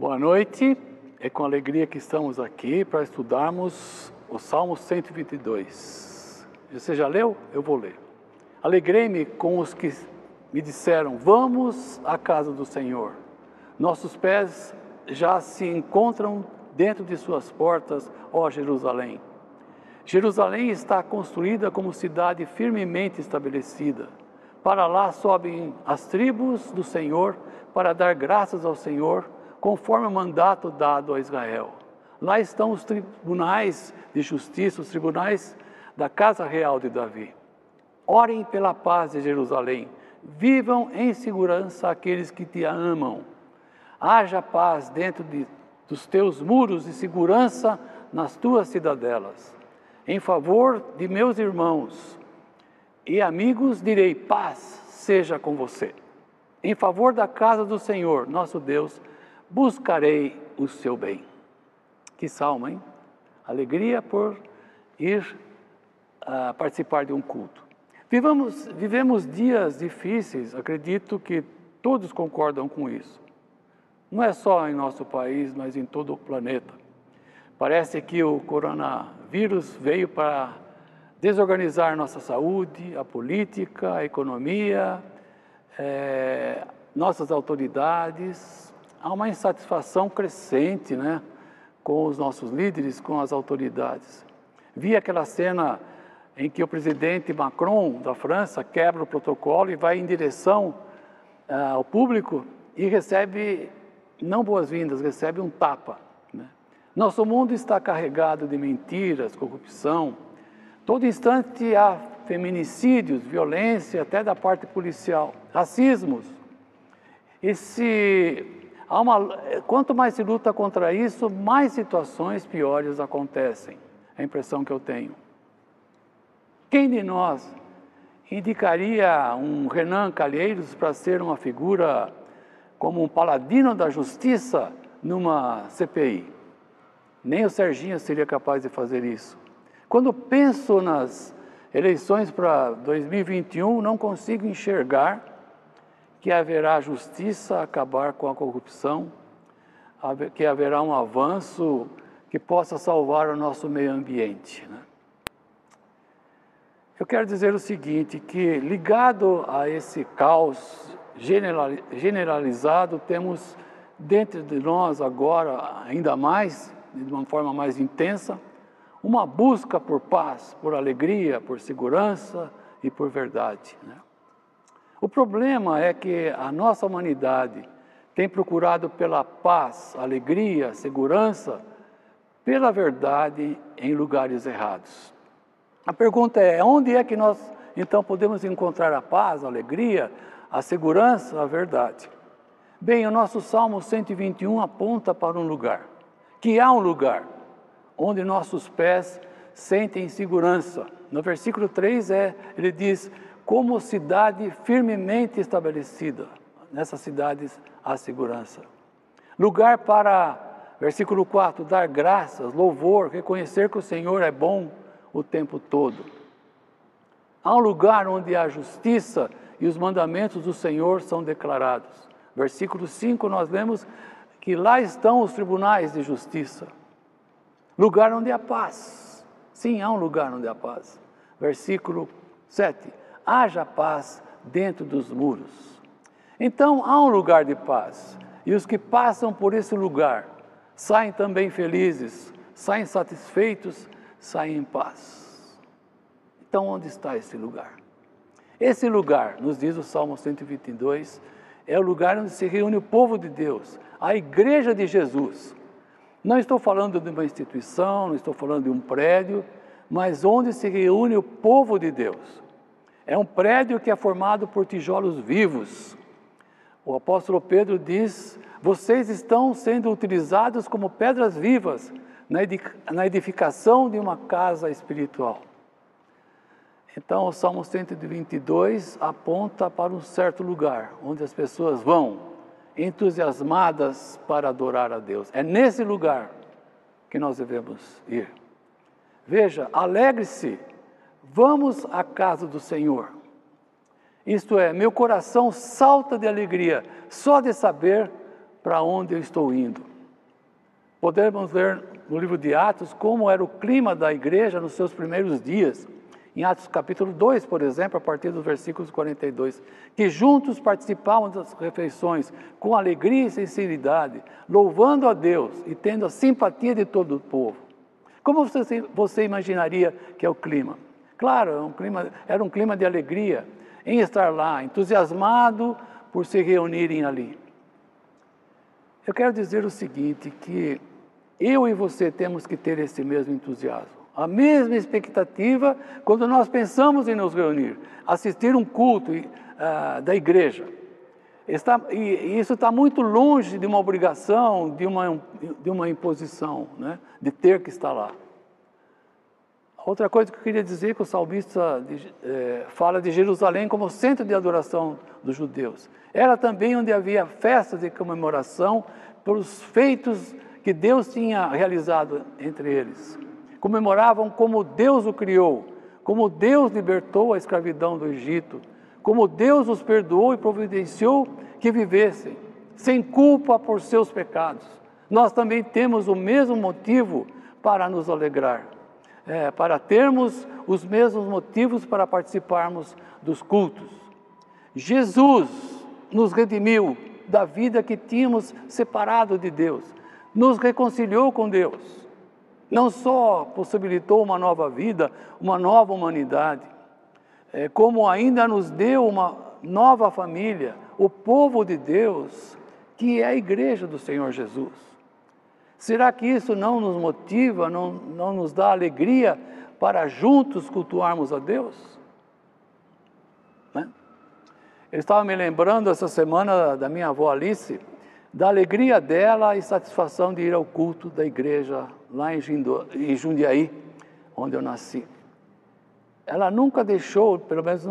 Boa noite. É com alegria que estamos aqui para estudarmos o Salmo 122. Você já leu? Eu vou ler. Alegrei-me com os que me disseram: Vamos à casa do Senhor. Nossos pés já se encontram dentro de suas portas, ó Jerusalém. Jerusalém está construída como cidade firmemente estabelecida. Para lá sobem as tribos do Senhor para dar graças ao Senhor, conforme o mandato dado a Israel. Lá estão os tribunais de justiça, os tribunais da casa real de Davi. Orem pela paz de Jerusalém. Vivam em segurança aqueles que te amam. Haja paz dentro de, dos teus muros e segurança nas tuas cidadelas. Em favor de meus irmãos e amigos, direi: paz seja com você. Em favor da casa do Senhor, nosso Deus, buscarei o seu bem. Que salmo, hein? Alegria por ir uh, participar de um culto. Vivamos, vivemos dias difíceis, acredito que todos concordam com isso. Não é só em nosso país, mas em todo o planeta. Parece que o coronavírus veio para desorganizar nossa saúde, a política, a economia, é, nossas autoridades. Há uma insatisfação crescente né, com os nossos líderes, com as autoridades. Vi aquela cena em que o presidente Macron da França quebra o protocolo e vai em direção uh, ao público e recebe, não boas-vindas, recebe um tapa. Né? Nosso mundo está carregado de mentiras, corrupção. Todo instante há feminicídios, violência, até da parte policial, racismos. E se há uma, quanto mais se luta contra isso, mais situações piores acontecem. É a impressão que eu tenho. Quem de nós indicaria um Renan Calheiros para ser uma figura como um paladino da justiça numa CPI? Nem o Serginho seria capaz de fazer isso. Quando penso nas eleições para 2021, não consigo enxergar que haverá justiça, acabar com a corrupção, que haverá um avanço que possa salvar o nosso meio ambiente. Né? Eu quero dizer o seguinte, que ligado a esse caos generalizado, temos dentro de nós agora, ainda mais, de uma forma mais intensa, uma busca por paz, por alegria, por segurança e por verdade. Né? O problema é que a nossa humanidade tem procurado pela paz, alegria, segurança, pela verdade em lugares errados. A pergunta é: onde é que nós então podemos encontrar a paz, a alegria, a segurança, a verdade? Bem, o nosso Salmo 121 aponta para um lugar, que há um lugar onde nossos pés sentem segurança. No versículo 3 é, ele diz: como cidade firmemente estabelecida. Nessas cidades há segurança. Lugar para, versículo 4, dar graças, louvor, reconhecer que o Senhor é bom o tempo todo. Há um lugar onde a justiça e os mandamentos do Senhor são declarados. Versículo 5, nós lemos que lá estão os tribunais de justiça. Lugar onde há paz. Sim, há um lugar onde há paz. Versículo 7. Haja paz dentro dos muros. Então há um lugar de paz. E os que passam por esse lugar saem também felizes, saem satisfeitos saem em paz. Então, onde está esse lugar? Esse lugar, nos diz o Salmo 122, é o lugar onde se reúne o povo de Deus, a igreja de Jesus. Não estou falando de uma instituição, não estou falando de um prédio, mas onde se reúne o povo de Deus. É um prédio que é formado por tijolos vivos. O apóstolo Pedro diz: vocês estão sendo utilizados como pedras vivas na edificação de uma casa espiritual. Então, o Salmo 122 aponta para um certo lugar onde as pessoas vão entusiasmadas para adorar a Deus. É nesse lugar que nós devemos ir. Veja, alegre-se, vamos à casa do Senhor. Isto é, meu coração salta de alegria só de saber para onde eu estou indo. Podemos ler no livro de Atos como era o clima da igreja nos seus primeiros dias. Em Atos capítulo 2, por exemplo, a partir dos versículos 42, que juntos participavam das refeições com alegria e sinceridade, louvando a Deus e tendo a simpatia de todo o povo. Como você, você imaginaria que é o clima? Claro, é um clima, era um clima de alegria em estar lá, entusiasmado por se reunirem ali. Eu quero dizer o seguinte, que eu e você temos que ter esse mesmo entusiasmo a mesma expectativa quando nós pensamos em nos reunir, assistir um culto uh, da igreja. Está, e, isso está muito longe de uma obrigação, de uma, de uma imposição, né? de ter que estar lá. Outra coisa que eu queria dizer que o salmista é, fala de Jerusalém como centro de adoração dos judeus. Era também onde havia festas de comemoração pelos feitos que Deus tinha realizado entre eles comemoravam como Deus o criou, como Deus libertou a escravidão do Egito, como Deus os perdoou e providenciou que vivessem sem culpa por seus pecados. Nós também temos o mesmo motivo para nos alegrar, é, para termos os mesmos motivos para participarmos dos cultos. Jesus nos redimiu da vida que tínhamos separado de Deus, nos reconciliou com Deus não só possibilitou uma nova vida, uma nova humanidade, é, como ainda nos deu uma nova família, o povo de Deus, que é a igreja do Senhor Jesus. Será que isso não nos motiva, não, não nos dá alegria para juntos cultuarmos a Deus? Né? Eu estava me lembrando essa semana da minha avó Alice, da alegria dela e satisfação de ir ao culto da igreja lá em Jundiaí, onde eu nasci. Ela nunca deixou, pelo menos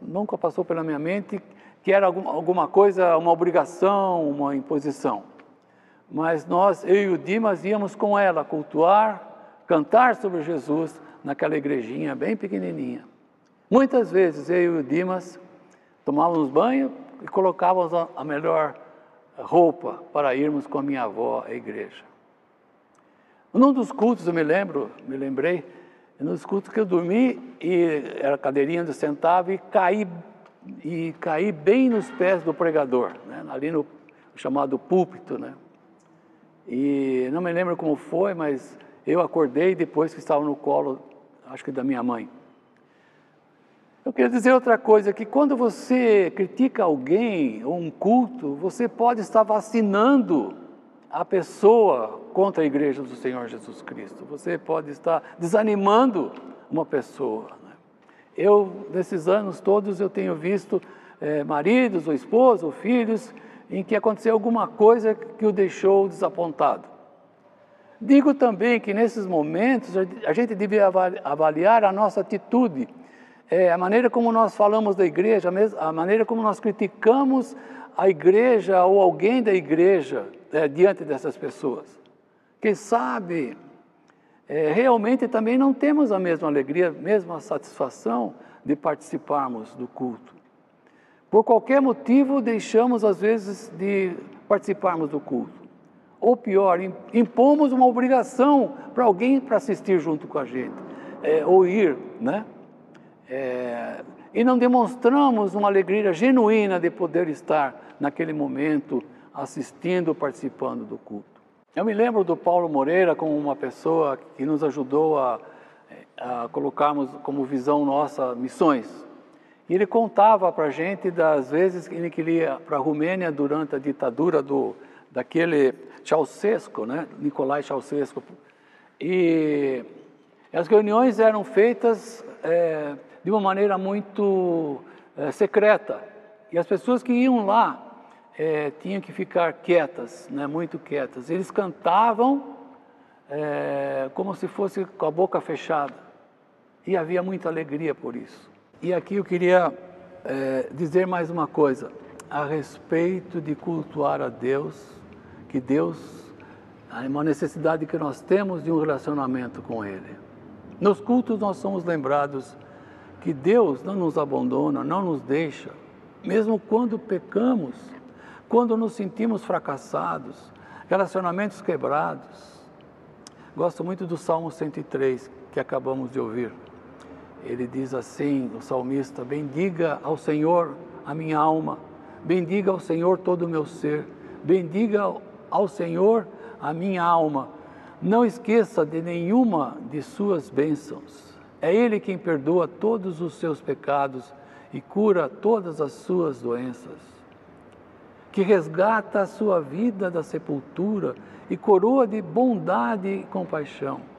nunca passou pela minha mente, que era alguma coisa, uma obrigação, uma imposição. Mas nós, eu e o Dimas, íamos com ela cultuar, cantar sobre Jesus naquela igrejinha bem pequenininha. Muitas vezes eu e o Dimas tomávamos banho e colocávamos a melhor roupa para irmos com a minha avó à igreja. Num dos cultos, eu me lembro, me lembrei, num dos cultos que eu dormi e era a cadeirinha onde eu sentava e caí, e caí bem nos pés do pregador, né? ali no chamado púlpito, né? E não me lembro como foi, mas eu acordei depois que estava no colo, acho que da minha mãe. Eu queria dizer outra coisa, que quando você critica alguém ou um culto, você pode estar vacinando a pessoa contra a igreja do Senhor Jesus Cristo. Você pode estar desanimando uma pessoa. Né? Eu, nesses anos todos, eu tenho visto é, maridos, ou esposos, ou filhos, em que aconteceu alguma coisa que o deixou desapontado. Digo também que nesses momentos a gente deve avaliar a nossa atitude é, a maneira como nós falamos da igreja, a maneira como nós criticamos a igreja ou alguém da igreja é, diante dessas pessoas. Quem sabe é, realmente também não temos a mesma alegria, a mesma satisfação de participarmos do culto. Por qualquer motivo, deixamos às vezes de participarmos do culto. Ou pior, impomos uma obrigação para alguém para assistir junto com a gente, é, ou ir, né? É, e não demonstramos uma alegria genuína de poder estar naquele momento assistindo, participando do culto. Eu me lembro do Paulo Moreira como uma pessoa que nos ajudou a, a colocarmos como visão nossa missões. E ele contava para a gente das vezes que ele ia para a Romênia durante a ditadura do, daquele Ceausescu, né? Nicolai Ceausescu. E as reuniões eram feitas é, de uma maneira muito é, secreta. E as pessoas que iam lá é, tinham que ficar quietas, né, muito quietas. Eles cantavam é, como se fosse com a boca fechada. E havia muita alegria por isso. E aqui eu queria é, dizer mais uma coisa a respeito de cultuar a Deus, que Deus é uma necessidade que nós temos de um relacionamento com Ele. Nos cultos nós somos lembrados que Deus não nos abandona, não nos deixa, mesmo quando pecamos, quando nos sentimos fracassados, relacionamentos quebrados. Gosto muito do Salmo 103 que acabamos de ouvir. Ele diz assim, o salmista: Bendiga ao Senhor a minha alma, bendiga ao Senhor todo o meu ser, bendiga ao Senhor a minha alma. Não esqueça de nenhuma de suas bênçãos. É Ele quem perdoa todos os seus pecados e cura todas as suas doenças. Que resgata a sua vida da sepultura e coroa de bondade e compaixão.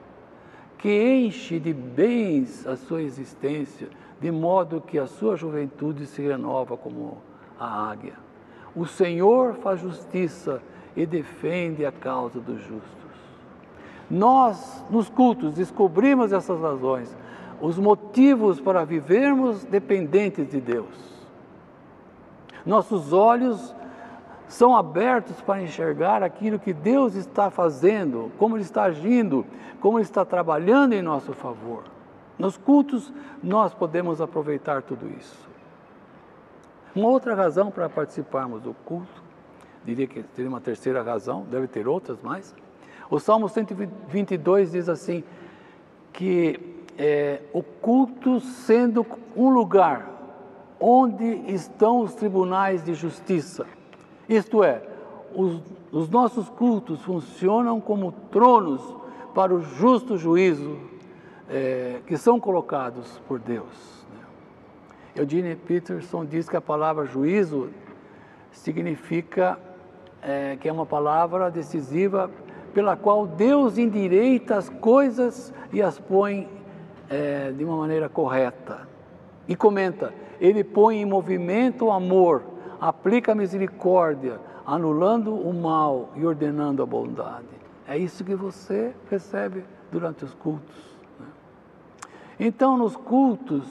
Que enche de bens a sua existência, de modo que a sua juventude se renova como a águia. O Senhor faz justiça e defende a causa dos justos. Nós, nos cultos, descobrimos essas razões, os motivos para vivermos dependentes de Deus. Nossos olhos são abertos para enxergar aquilo que Deus está fazendo, como Ele está agindo, como Ele está trabalhando em nosso favor. Nos cultos, nós podemos aproveitar tudo isso. Uma outra razão para participarmos do culto, diria que teria uma terceira razão, deve ter outras mais. O Salmo 122 diz assim: que é, o culto sendo um lugar onde estão os tribunais de justiça. Isto é, os, os nossos cultos funcionam como tronos para o justo juízo é, que são colocados por Deus. Né? Eugene Peterson diz que a palavra juízo significa é, que é uma palavra decisiva pela qual Deus endireita as coisas e as põe é, de uma maneira correta. E comenta: Ele põe em movimento o amor, aplica a misericórdia, anulando o mal e ordenando a bondade. É isso que você recebe durante os cultos. Então, nos cultos,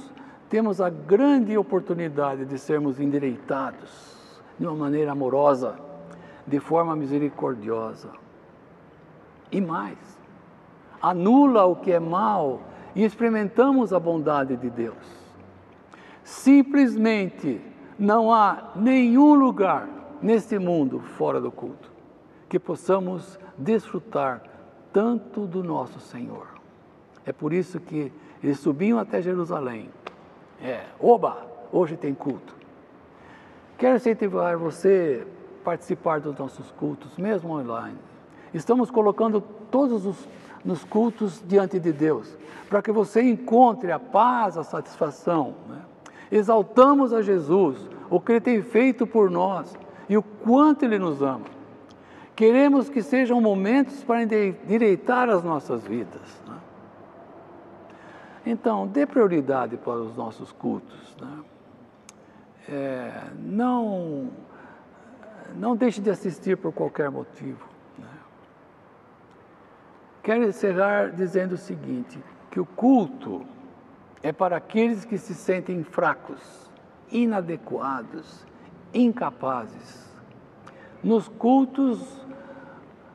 temos a grande oportunidade de sermos endireitados de uma maneira amorosa, de forma misericordiosa. E mais, anula o que é mal e experimentamos a bondade de Deus. Simplesmente não há nenhum lugar neste mundo fora do culto que possamos desfrutar tanto do nosso Senhor. É por isso que eles subiam até Jerusalém. É, oba, hoje tem culto. Quero incentivar você a participar dos nossos cultos, mesmo online. Estamos colocando todos os nos cultos diante de Deus, para que você encontre a paz, a satisfação. Né? Exaltamos a Jesus, o que Ele tem feito por nós e o quanto Ele nos ama. Queremos que sejam momentos para endireitar as nossas vidas. Então, dê prioridade para os nossos cultos. Né? É, não, não deixe de assistir por qualquer motivo. Né? Quero encerrar dizendo o seguinte: que o culto é para aqueles que se sentem fracos, inadequados, incapazes. Nos cultos,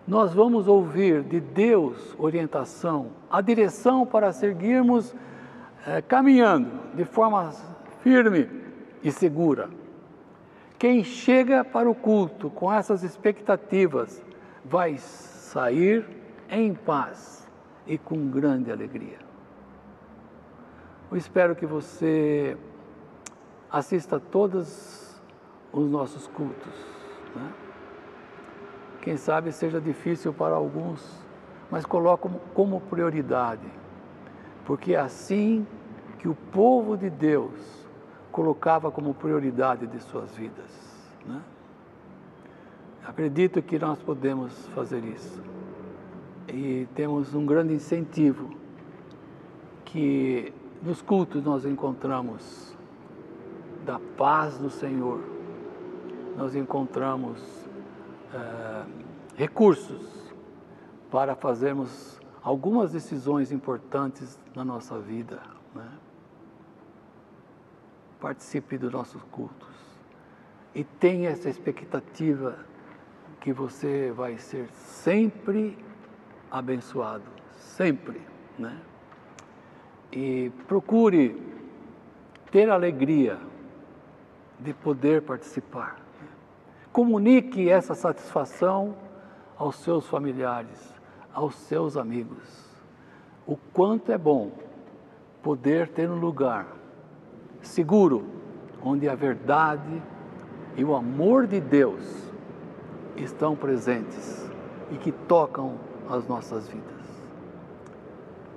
nós vamos ouvir de Deus orientação, a direção para seguirmos é, caminhando de forma firme e segura. Quem chega para o culto com essas expectativas vai sair em paz e com grande alegria. Eu espero que você assista a todos os nossos cultos. Né? Quem sabe seja difícil para alguns, mas coloque como, como prioridade, porque é assim que o povo de Deus colocava como prioridade de suas vidas. Né? Acredito que nós podemos fazer isso. E temos um grande incentivo que nos cultos nós encontramos da paz do Senhor, nós encontramos é, recursos para fazermos algumas decisões importantes na nossa vida. Né? Participe dos nossos cultos e tenha essa expectativa que você vai ser sempre abençoado, sempre, né? E procure ter alegria de poder participar. Comunique essa satisfação aos seus familiares, aos seus amigos o quanto é bom poder ter um lugar seguro onde a verdade e o amor de Deus estão presentes e que tocam as nossas vidas.